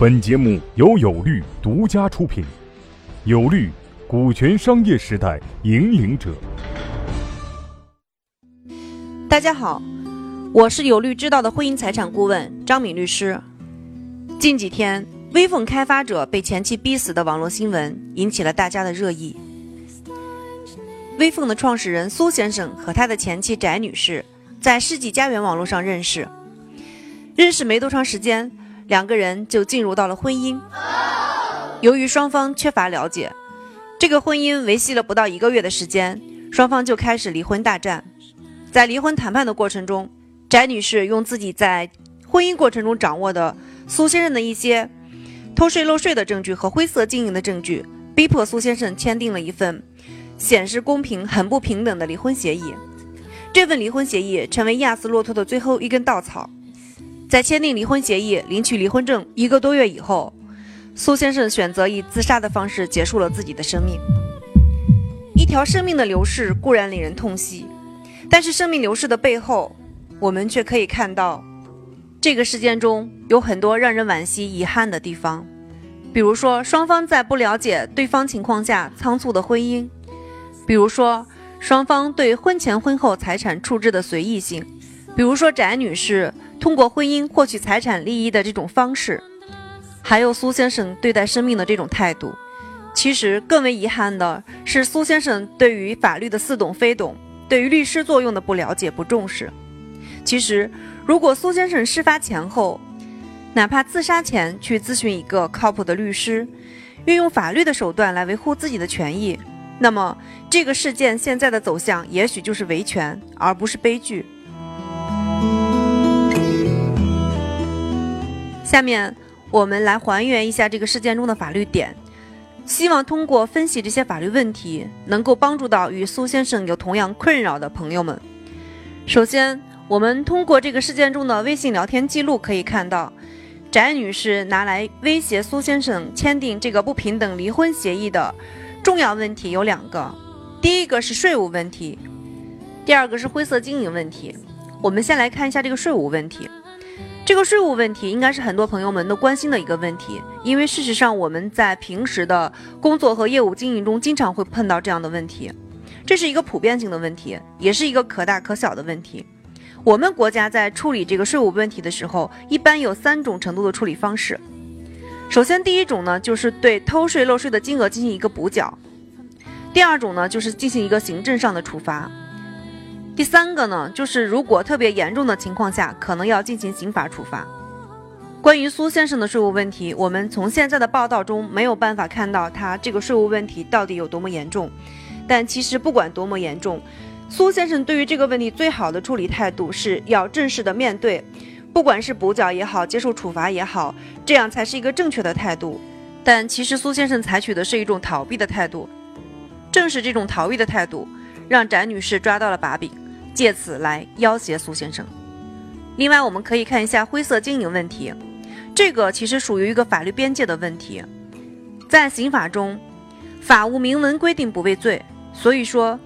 本节目由有律独家出品，有律，股权商业时代引领者。大家好，我是有律知道的婚姻财产顾问张敏律师。近几天，微凤开发者被前妻逼死的网络新闻引起了大家的热议。微凤的创始人苏先生和他的前妻翟女士在世纪佳缘网络上认识，认识没多长时间，两个人就进入到了婚姻。由于双方缺乏了解，这个婚姻维系了不到一个月的时间，双方就开始离婚大战。在离婚谈判的过程中，翟女士用自己在婚姻过程中掌握的苏先生的一些偷税漏税的证据和灰色经营的证据，逼迫苏先生签订了一份显示公平、很不平等的离婚协议。这份离婚协议成为压死骆驼的最后一根稻草。在签订离婚协议、领取离婚证一个多月以后，苏先生选择以自杀的方式结束了自己的生命。一条生命的流逝固然令人痛惜。但是生命流逝的背后，我们却可以看到，这个事件中有很多让人惋惜、遗憾的地方。比如说，双方在不了解对方情况下仓促的婚姻；比如说，双方对婚前婚后财产处置的随意性；比如说，翟女士通过婚姻获取财产利益的这种方式；还有苏先生对待生命的这种态度。其实，更为遗憾的是，苏先生对于法律的似懂非懂。对于律师作用的不了解、不重视，其实如果苏先生事发前后，哪怕自杀前去咨询一个靠谱的律师，运用法律的手段来维护自己的权益，那么这个事件现在的走向也许就是维权，而不是悲剧。下面我们来还原一下这个事件中的法律点。希望通过分析这些法律问题，能够帮助到与苏先生有同样困扰的朋友们。首先，我们通过这个事件中的微信聊天记录可以看到，翟女士拿来威胁苏先生签订这个不平等离婚协议的重要问题有两个，第一个是税务问题，第二个是灰色经营问题。我们先来看一下这个税务问题。这个税务问题应该是很多朋友们都关心的一个问题，因为事实上我们在平时的工作和业务经营中经常会碰到这样的问题，这是一个普遍性的问题，也是一个可大可小的问题。我们国家在处理这个税务问题的时候，一般有三种程度的处理方式。首先，第一种呢，就是对偷税漏税的金额进行一个补缴；第二种呢，就是进行一个行政上的处罚。第三个呢，就是如果特别严重的情况下，可能要进行刑法处罚。关于苏先生的税务问题，我们从现在的报道中没有办法看到他这个税务问题到底有多么严重。但其实不管多么严重，苏先生对于这个问题最好的处理态度是要正式的面对，不管是补缴也好，接受处罚也好，这样才是一个正确的态度。但其实苏先生采取的是一种逃避的态度，正是这种逃避的态度，让翟女士抓到了把柄。借此来要挟苏先生。另外，我们可以看一下灰色经营问题，这个其实属于一个法律边界的问题。在刑法中，法无明文规定不为罪，所以说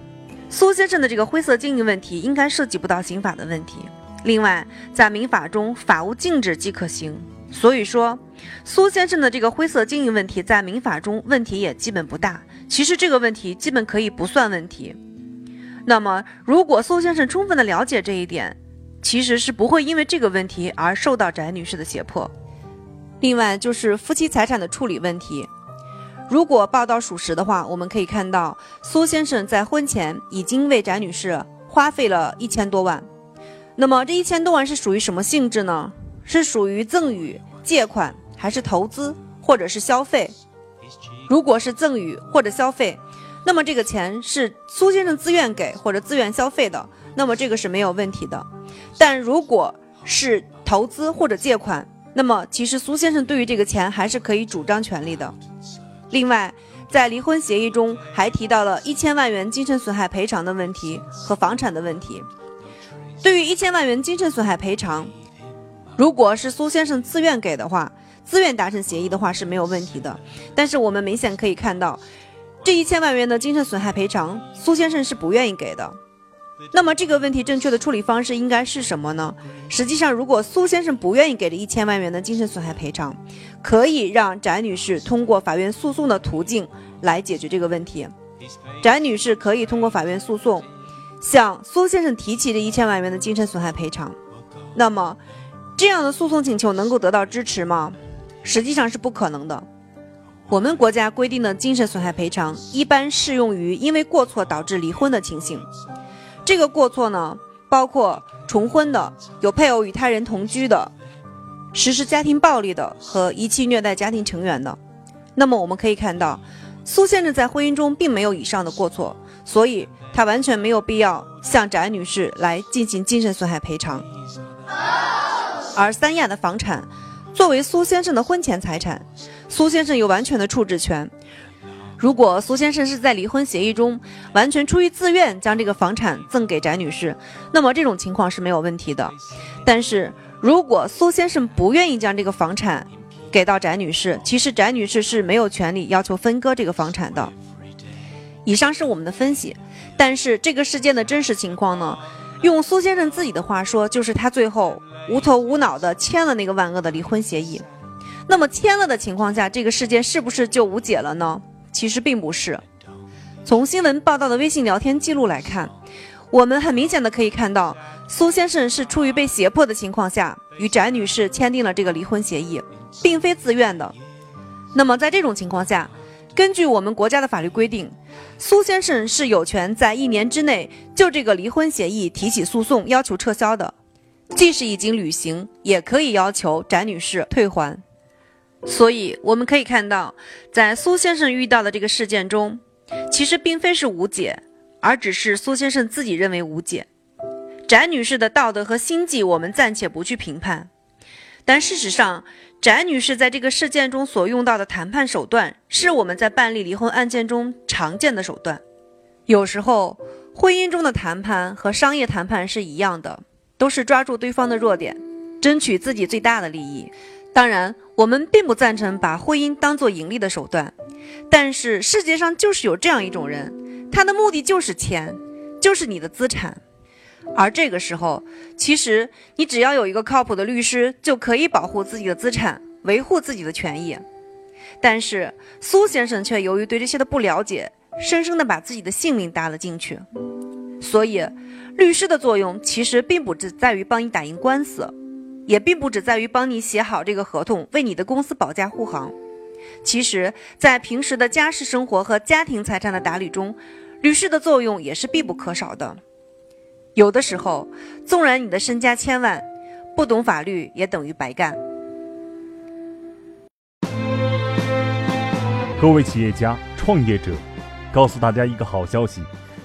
苏先生的这个灰色经营问题应该涉及不到刑法的问题。另外，在民法中，法无禁止即可行，所以说苏先生的这个灰色经营问题在民法中问题也基本不大。其实这个问题基本可以不算问题。那么，如果苏先生充分的了解这一点，其实是不会因为这个问题而受到翟女士的胁迫。另外，就是夫妻财产的处理问题。如果报道属实的话，我们可以看到苏先生在婚前已经为翟女士花费了一千多万。那么，这一千多万是属于什么性质呢？是属于赠与、借款，还是投资，或者是消费？如果是赠与或者消费。那么这个钱是苏先生自愿给或者自愿消费的，那么这个是没有问题的。但如果是投资或者借款，那么其实苏先生对于这个钱还是可以主张权利的。另外，在离婚协议中还提到了一千万元精神损害赔偿的问题和房产的问题。对于一千万元精神损害赔偿，如果是苏先生自愿给的话，自愿达成协议的话是没有问题的。但是我们明显可以看到。这一千万元的精神损害赔偿，苏先生是不愿意给的。那么这个问题正确的处理方式应该是什么呢？实际上，如果苏先生不愿意给这一千万元的精神损害赔偿，可以让翟女士通过法院诉讼的途径来解决这个问题。翟女士可以通过法院诉讼，向苏先生提起这一千万元的精神损害赔偿。那么，这样的诉讼请求能够得到支持吗？实际上是不可能的。我们国家规定的精神损害赔偿一般适用于因为过错导致离婚的情形。这个过错呢，包括重婚的、有配偶与他人同居的、实施家庭暴力的和遗弃虐待家庭成员的。那么我们可以看到，苏先生在婚姻中并没有以上的过错，所以他完全没有必要向翟女士来进行精神损害赔偿。而三亚的房产作为苏先生的婚前财产，苏先生有完全的处置权。如果苏先生是在离婚协议中完全出于自愿将这个房产赠给翟女士，那么这种情况是没有问题的。但是如果苏先生不愿意将这个房产给到翟女士，其实翟女士是没有权利要求分割这个房产的。以上是我们的分析，但是这个事件的真实情况呢？用苏先生自己的话说，就是他最后无头无脑的签了那个万恶的离婚协议。那么签了的情况下，这个事件是不是就无解了呢？其实并不是，从新闻报道的微信聊天记录来看，我们很明显的可以看到，苏先生是出于被胁迫的情况下与翟女士签订了这个离婚协议，并非自愿的。那么在这种情况下，根据我们国家的法律规定，苏先生是有权在一年之内就这个离婚协议提起诉讼，要求撤销的，即使已经履行，也可以要求翟女士退还。所以我们可以看到，在苏先生遇到的这个事件中，其实并非是无解，而只是苏先生自己认为无解。翟女士的道德和心计，我们暂且不去评判。但事实上，翟女士在这个事件中所用到的谈判手段，是我们在办理离婚案件中常见的手段。有时候，婚姻中的谈判和商业谈判是一样的，都是抓住对方的弱点，争取自己最大的利益。当然，我们并不赞成把婚姻当做盈利的手段，但是世界上就是有这样一种人，他的目的就是钱，就是你的资产。而这个时候，其实你只要有一个靠谱的律师，就可以保护自己的资产，维护自己的权益。但是苏先生却由于对这些的不了解，生生的把自己的性命搭了进去。所以，律师的作用其实并不只在于帮你打赢官司。也并不只在于帮你写好这个合同，为你的公司保驾护航。其实，在平时的家事生活和家庭财产的打理中，律师的作用也是必不可少的。有的时候，纵然你的身家千万，不懂法律也等于白干。各位企业家、创业者，告诉大家一个好消息。